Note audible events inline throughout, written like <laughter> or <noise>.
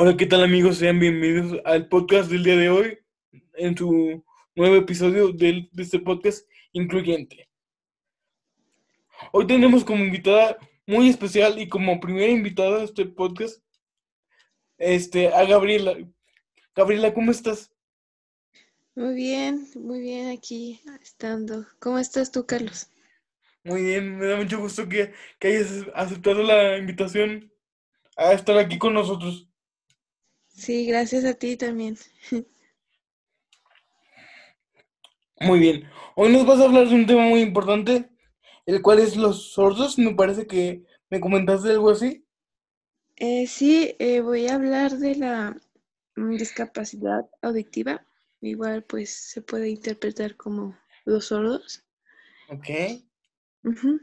Hola, ¿qué tal amigos? Sean bienvenidos al podcast del día de hoy, en su nuevo episodio de este podcast incluyente. Hoy tenemos como invitada muy especial y como primera invitada a este podcast, este, a Gabriela. Gabriela, ¿cómo estás? Muy bien, muy bien aquí estando. ¿Cómo estás tú, Carlos? Muy bien, me da mucho gusto que, que hayas aceptado la invitación a estar aquí con nosotros. Sí, gracias a ti también. <laughs> Muy bien, hoy nos vas a hablar de un tema muy importante, el cual es los sordos. Me parece que me comentaste algo así. Eh, sí, eh, voy a hablar de la mm, discapacidad auditiva. Igual, pues se puede interpretar como los sordos. Ok. Ujú.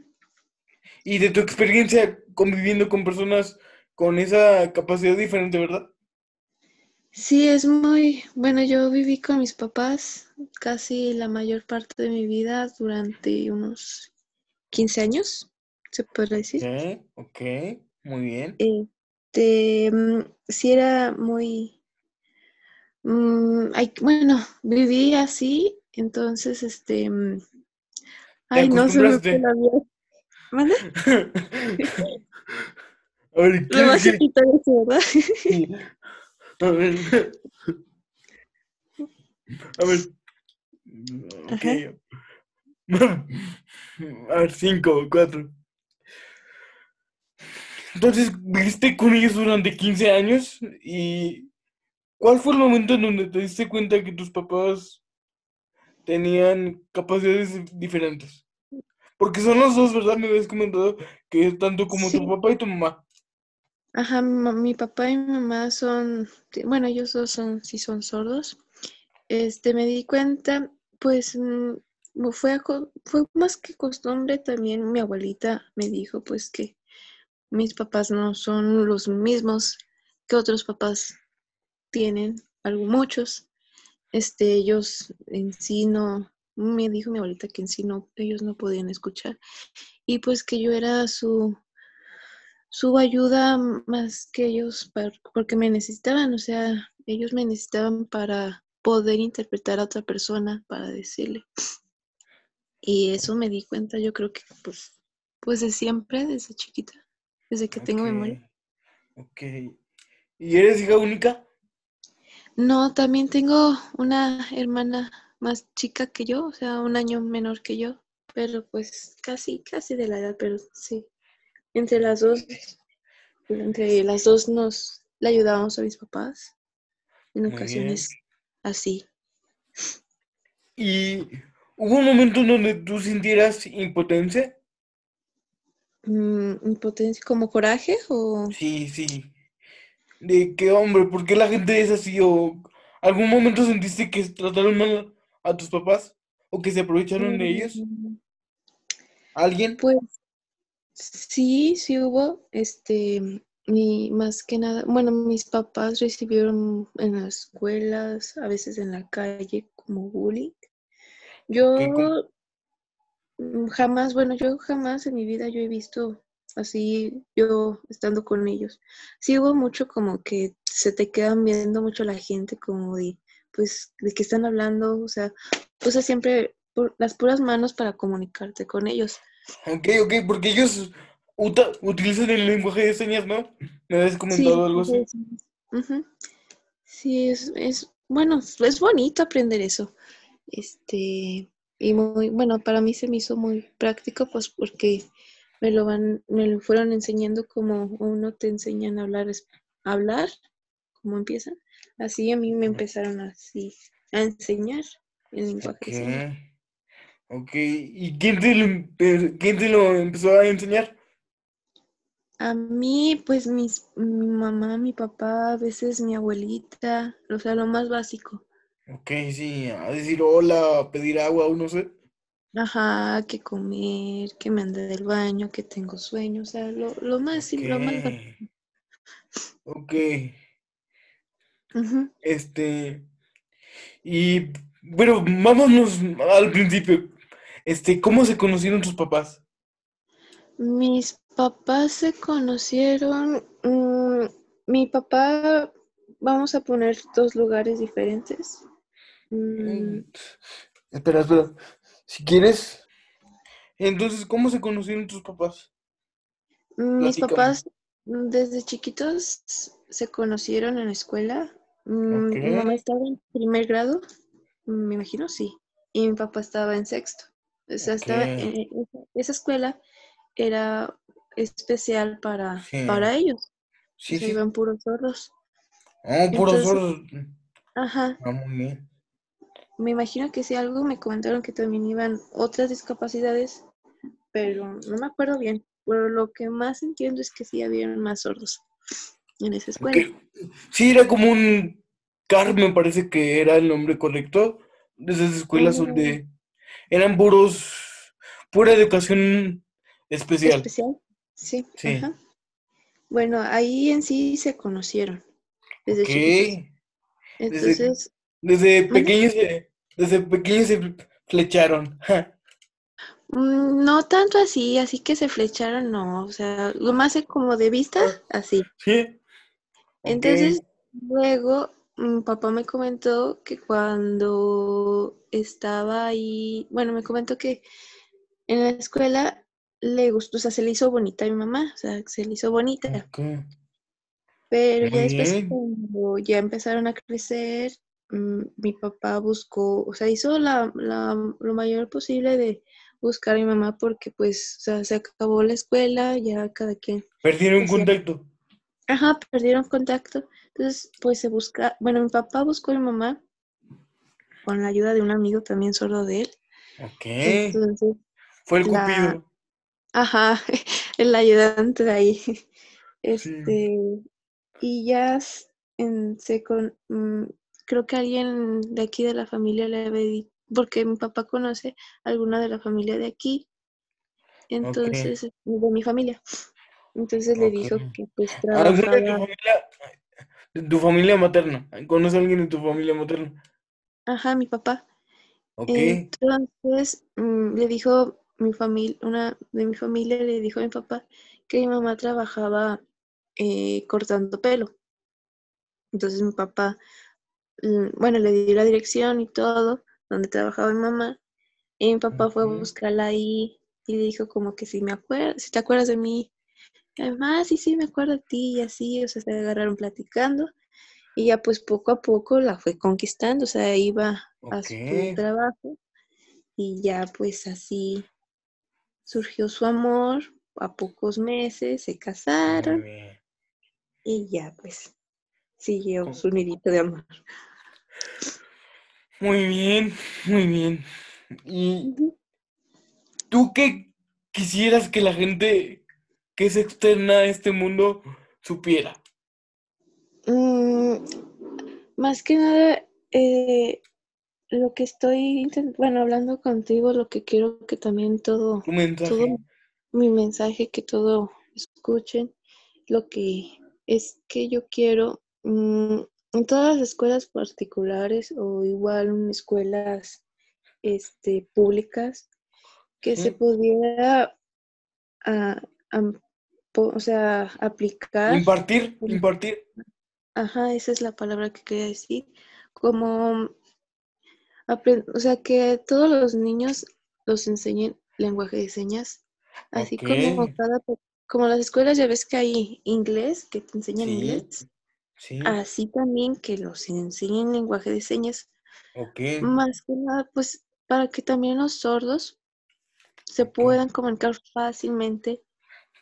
Y de tu experiencia conviviendo con personas con esa capacidad diferente, ¿verdad? Sí, es muy bueno. Yo viví con mis papás casi la mayor parte de mi vida durante unos 15 años, se puede decir. Ok, ok, muy bien. Este, mm, sí era muy, ay, bueno, viví así, entonces, este, mm, ay, no se me fue acostumbraste. la vida. ¿Mande? <laughs> A ver, Le ¿quieres vas a que- quitar eso, ¿verdad? Sí. A ver. A ver. Ok. A ver, cinco, cuatro. Entonces, viviste con ellos durante 15 años y ¿cuál fue el momento en donde te diste cuenta que tus papás tenían capacidades diferentes? Porque son los dos, ¿verdad? Me habías comentado que tanto como tu papá y tu mamá. Ajá, mi, papá y mi mamá son, bueno, ellos dos son, sí son sordos. Este, me di cuenta, pues, mm, fue, fue más que costumbre, también mi abuelita me dijo, pues, que mis papás no son los mismos que otros papás tienen, algo, muchos. Este, ellos en sí no, me dijo mi abuelita que en sí no, ellos no podían escuchar. Y pues que yo era su, su ayuda más que ellos, porque me necesitaban, o sea, ellos me necesitaban para poder interpretar a otra persona, para decirle. Y eso me di cuenta, yo creo que pues, pues de siempre, desde chiquita, desde que tengo memoria. Ok. ¿Y eres hija única? No, también tengo una hermana más chica que yo, o sea, un año menor que yo, pero pues casi, casi de la edad, pero sí. Entre las dos, entre las dos nos le ayudábamos a mis papás en ocasiones así. ¿Y hubo un momento en donde tú sintieras impotencia? Mm, impotencia, como coraje o Sí, sí. De que, hombre, ¿por qué la gente es así? ¿O algún momento sentiste que trataron mal a tus papás? ¿O que se aprovecharon de ellos? Mm, ¿Alguien? Pues sí, sí hubo, este, mi, más que nada, bueno, mis papás recibieron en las escuelas, a veces en la calle, como bullying. Yo ¿Qué com- mm, jamás, bueno, yo jamás en mi vida yo he visto así, yo estando con ellos. Sí hubo mucho como que se te quedan viendo mucho la gente, como de, pues, de qué están hablando, o sea, usa siempre las puras manos para comunicarte con ellos. Ok, ok, porque ellos utilizan el lenguaje de señas, ¿no? Me habías comentado algo así. sí, sí. Sí, es, es, bueno, es bonito aprender eso. Este, y muy, bueno, para mí se me hizo muy práctico, pues porque me lo van, me lo fueron enseñando como uno te enseñan a hablar, a hablar, como empiezan. Así a mí me empezaron así a enseñar el lenguaje de señas. Ok. ¿y quién te lo, quién te lo empezó a enseñar? A mí, pues mis, mi mamá, mi papá, a veces mi abuelita, o sea, lo más básico. Ok, sí, a decir hola, a pedir agua o no sé. Ajá, que comer, que me ande del baño, que tengo sueño, o sea, lo, lo más simple, lo más básico. Ok, este, y bueno, vámonos al principio. Este, ¿cómo se conocieron tus papás? Mis papás se conocieron, mm, mi papá vamos a poner dos lugares diferentes. Mm, Espera, espera. Si quieres. Entonces, ¿cómo se conocieron tus papás? Mis Platícame. papás mm, desde chiquitos se conocieron en la escuela. Mm, Mi mamá estaba en primer grado, mm, me imagino, sí. Y mi papá estaba en sexto. O sea, estaba en- en- esa- escuela era especial para, Sí. para ellos. Sí, sí. iban puros sordos. Oh, puros Entonces- sordos. Ajá. Ah, muy bien. Me imagino que si algo me comentaron que también iban otras discapacidades, pero no me acuerdo bien. Pero lo que más entiendo es que sí habían más sordos en esa escuela. Ok. Sí, era como un CAR, me parece que era el nombre correcto. De esas escuelas Oh. donde eran puros, pura educación especial. ¿Especial? Sí. Sí. Ajá. Bueno, ahí en sí se conocieron desde Ok. chiquitos. Entonces, Desde ¿Mande? pequeños se, desde pequeños se flecharon. Mm, no tanto así, así que se flecharon, no. O sea, lo más como de vista, así. ¿Sí? Entonces, luego mi papá me comentó que cuando estaba ahí, bueno, me comentó que en la escuela le gustó, o sea, se le hizo bonita a mi mamá, o sea, se le hizo bonita, pero ya después bien. cuando ya empezaron a crecer, mm, mi papá buscó, o sea, hizo la, la- lo mayor posible de buscar a mi mamá porque pues, o sea, se acabó la escuela, ya cada quien Perdieron Decía- contacto. Ajá, perdieron contacto. Entonces, pues se busca, bueno, mi papá buscó a mi mamá con la ayuda de un amigo también sordo de él. Ok. Entonces, Fue el la- cupido. ajá, <laughs> el ayudante de ahí. Este, y ya en, se con, mm, creo que alguien de aquí de la familia le había dicho, porque mi papá conoce a alguna de la familia de aquí, entonces, de mi familia. Entonces le dijo que pues ¿Alguna de tu trabajaba. familia, tu familia materna? ¿Conoces a alguien de tu familia materna? Ajá, mi papá. Ok. Entonces mm, le dijo mi familia, una de mi familia le dijo a mi papá que mi mamá trabajaba eh, cortando pelo. Entonces mi papá, mm, bueno, le dio la dirección y todo, donde trabajaba mi mamá, y mi papá fue a buscarla ahí y le dijo como que si me acuerdas, si te acuerdas de mí. Además, sí, sí, me acuerdo de ti y así, o sea, se agarraron platicando y ya pues poco a poco la fue conquistando, o sea, iba a su trabajo y ya pues así surgió su amor, a pocos meses se casaron y ya pues siguió ¿Cómo? su nidito de amor. Muy bien, muy bien. ¿Y tú qué quisieras que la gente que es externa a este mundo supiera? Mm, más que nada, eh, lo que estoy bueno, hablando contigo, lo que quiero que también todo, mensaje. todo mi mensaje, que todo escuchen, lo que es que yo quiero mm, en todas las escuelas particulares o igual en escuelas este, públicas, que se pudiera ah, o sea, aplicar, Impartir, impartir. ajá, esa es la palabra que quería decir, como, o sea, que todos los niños los enseñen lenguaje de señas, así como cada, como las escuelas ya ves que hay inglés, que te enseñan Sí. inglés, Sí. así también que los enseñen lenguaje de señas, Ok. más que nada, pues, para que también los sordos se puedan comunicar fácilmente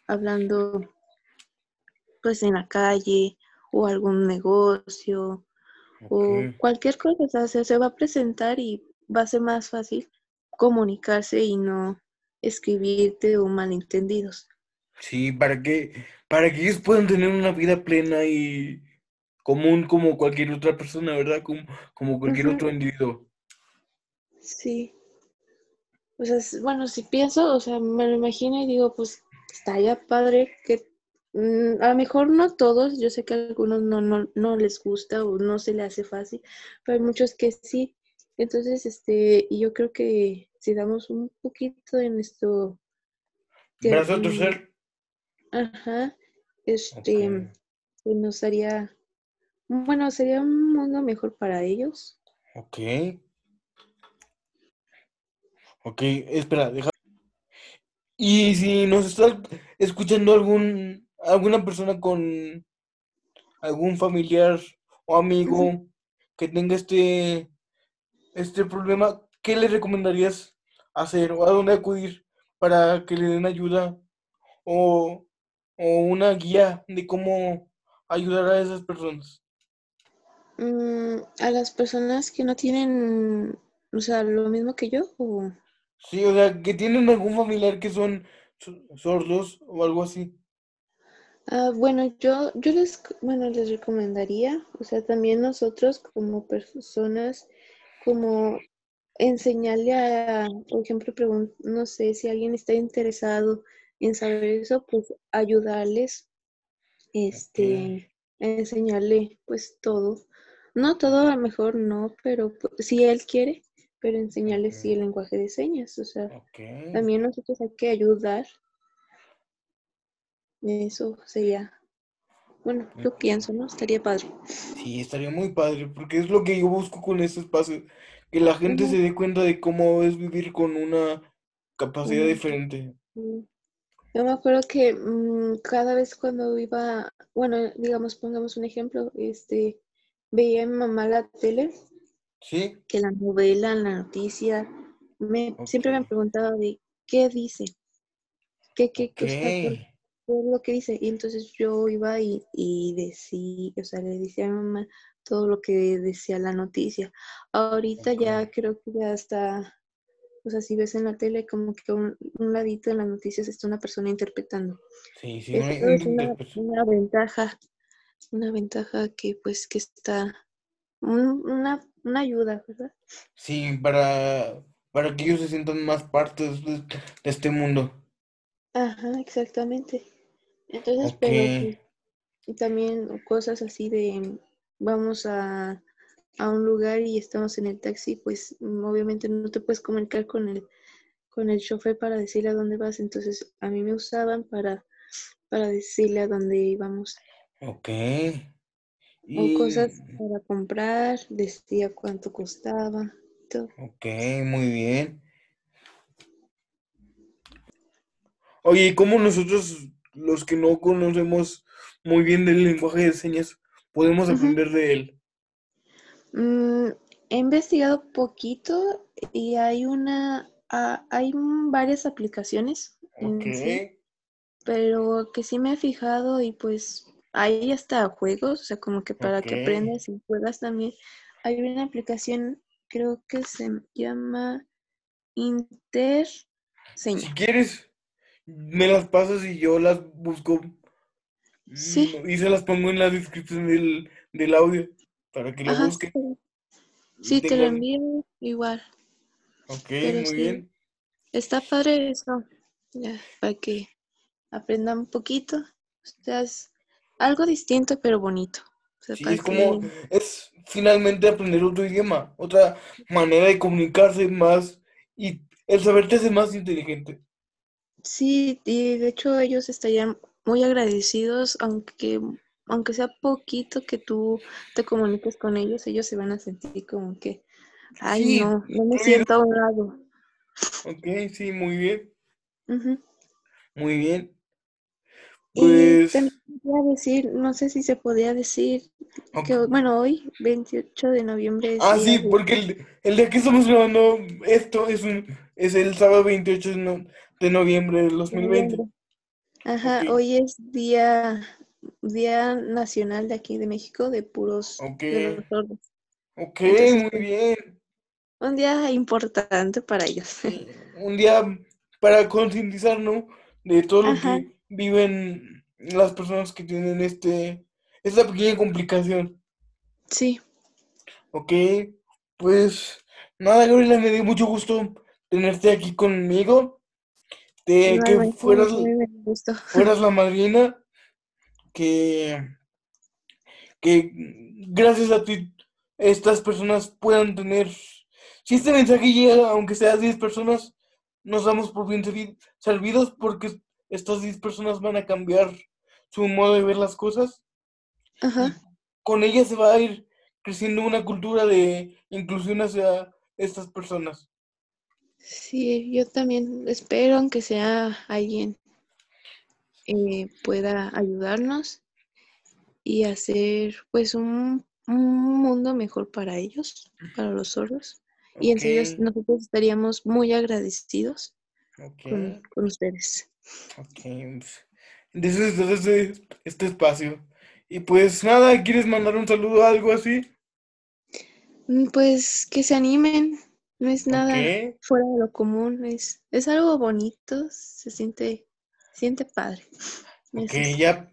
hablando pues en la calle o algún negocio o cualquier cosa, o sea, se, va a presentar y va a ser más fácil comunicarse y no escribirte o malentendidos. Sí, para que, para que ellos puedan tener una vida plena y común como cualquier otra persona, ¿verdad? Como, como cualquier otro individuo. Sí. O sea, bueno, si pienso, o sea, me lo imagino y digo, pues estaría padre que mm, a lo mejor no todos, yo sé que a algunos no, no, no les gusta o no se le hace fácil, pero hay muchos que sí. Entonces, este, y yo creo que si damos un poquito de nuestro, Brazo a torcer. ajá, este, Ok. pues nos haría bueno, sería un mundo mejor para ellos. Ok. Ok, espera, deja. Y si nos está escuchando algún alguna persona con algún familiar o amigo que tenga este este problema, ¿qué le recomendarías hacer o a dónde acudir para que le den ayuda o, o una guía de cómo ayudar a esas personas? Mm, a las personas que no tienen, o sea, lo mismo que yo, o Sí, o sea, que tienen algún familiar que son so- sordos o algo así. Ah, bueno, yo, yo les, bueno, les recomendaría, o sea, también nosotros como personas, como enseñarle a, por ejemplo, no sé si alguien está interesado en saber eso, pues ayudarles, este, a enseñarle pues todo. No todo, a lo mejor no, pero pu- si él quiere, pero enseñarle sí el lenguaje de señas, o sea, también nosotros hay que ayudar, eso sería, bueno, yo pienso, ¿no? Estaría padre. Sí, estaría muy padre, porque es lo que yo busco con este espacio, que la gente se dé cuenta de cómo es vivir con una capacidad diferente. Yo me acuerdo que mm, cada vez cuando iba, bueno, digamos, pongamos un ejemplo, este, veía a mi mamá la tele, ¿Sí? que la novela, la noticia, me, siempre me preguntaba de qué dice, qué, qué, ok, qué, sea, por, por lo que dice. Y entonces yo iba y, y decía, o sea, le decía a mi mamá todo lo que decía la noticia. Ahorita ya creo que ya está O sea, si ves en la tele como que un, un ladito en las noticias está una persona interpretando. Sí, sí, una es una, interpretación. una ventaja, una ventaja que pues que está, un- una, una ayuda, ¿verdad? Sí, para, para que ellos se sientan más partes de, de este mundo. Ajá, exactamente. Entonces, pero y también cosas así de vamos a, a un lugar y estamos en el taxi, pues obviamente no te puedes comunicar con el, con el chofer para decirle a dónde vas. Entonces, a mí me usaban para, para decirle a dónde íbamos. ok. O cosas Y, para comprar, decía cuánto costaba, todo. ok, muy bien. Oye, ¿y cómo nosotros, los que no conocemos muy bien del lenguaje de señas, podemos aprender de él? Mm, he investigado poquito y hay una, hay varias aplicaciones Ok, en sí, pero que sí me he fijado y pues hay hasta juegos, o sea, como que para que aprendas y juegas también. Hay una aplicación, creo que se llama Si Interseña. quieres, me las pasas y yo las busco Sí, mm, y se las pongo en la descripción del, del audio para que lo ajá, busquen sí, te lo envío igual. Ok, Pero muy sí, bien. está padre eso, ya, para que aprendan un poquito. O sea, es algo distinto pero bonito. O sea, Sí, es como, que es finalmente aprender otro idioma, otra manera de comunicarse más y el saber te hace más inteligente. sí, y de hecho ellos estarían muy agradecidos, aunque aunque sea poquito que tú te comuniques con ellos, ellos se van a sentir como que, ay, Sí, no, no me siento a un lado. Ok, sí, muy bien, muy bien. Y Pues, también quería decir, no sé si se podía decir que, ok. bueno, hoy, 28 de noviembre, es Ah, sí, de porque el, el día que estamos grabando esto es un es el sábado 28 de, no- de noviembre del dos de mil veinte noviembre. Ok, Ajá, hoy es día, día nacional de aquí de México de puros, ok, de los sordos. ok, Entonces, muy bien. un día importante para ellos. Sí, un día para concientizarnos de todo lo que viven las personas que tienen este esta pequeña complicación. sí, Ok, pues nada, Gabriela, me dio mucho gusto tenerte aquí conmigo, de que fueras, fueras la madrina, que, que gracias a ti estas personas puedan tener, si este mensaje llega, aunque sea a 10 personas, nos damos por bien servi- servidos porque estas 10 personas van a cambiar su modo de ver las cosas Ajá, con ella se va a ir creciendo una cultura de inclusión hacia estas personas. Sí, yo también espero que sea alguien eh, pueda ayudarnos y hacer pues un, un, mundo mejor para ellos, para los sordos. Y en serio, nosotros estaríamos muy agradecidos con, con, ustedes. Ok, entonces este, este espacio. Y pues nada, ¿quieres mandar un saludo o algo así? Mm, pues que se animen, no es nada fuera de lo común, es, es algo bonito, se siente, siente padre. Ok, ya.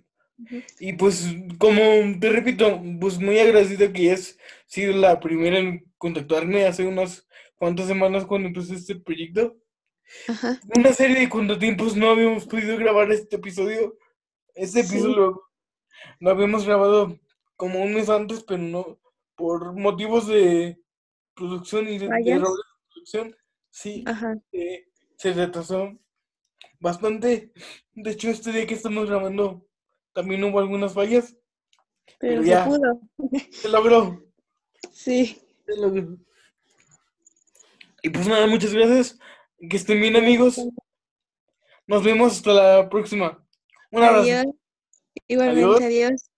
Y pues, como te repito, pues muy agradecido que hayas sido la primera en contactarme hace unas cuantas semanas cuando empecé este proyecto. Ajá. Una serie de contratiempos no habíamos podido grabar este episodio. Este episodio lo habíamos grabado como un mes antes, pero no, por motivos de producción y de, de producción, sí, eh, se retrasó bastante. De hecho, este día que estamos grabando también hubo algunas fallas. Pero, ya, se pudo. Se logró. Sí. Se logró. Y pues nada, muchas gracias. Que estén bien, amigos. Nos vemos hasta la próxima. Un abrazo. Igualmente, adiós.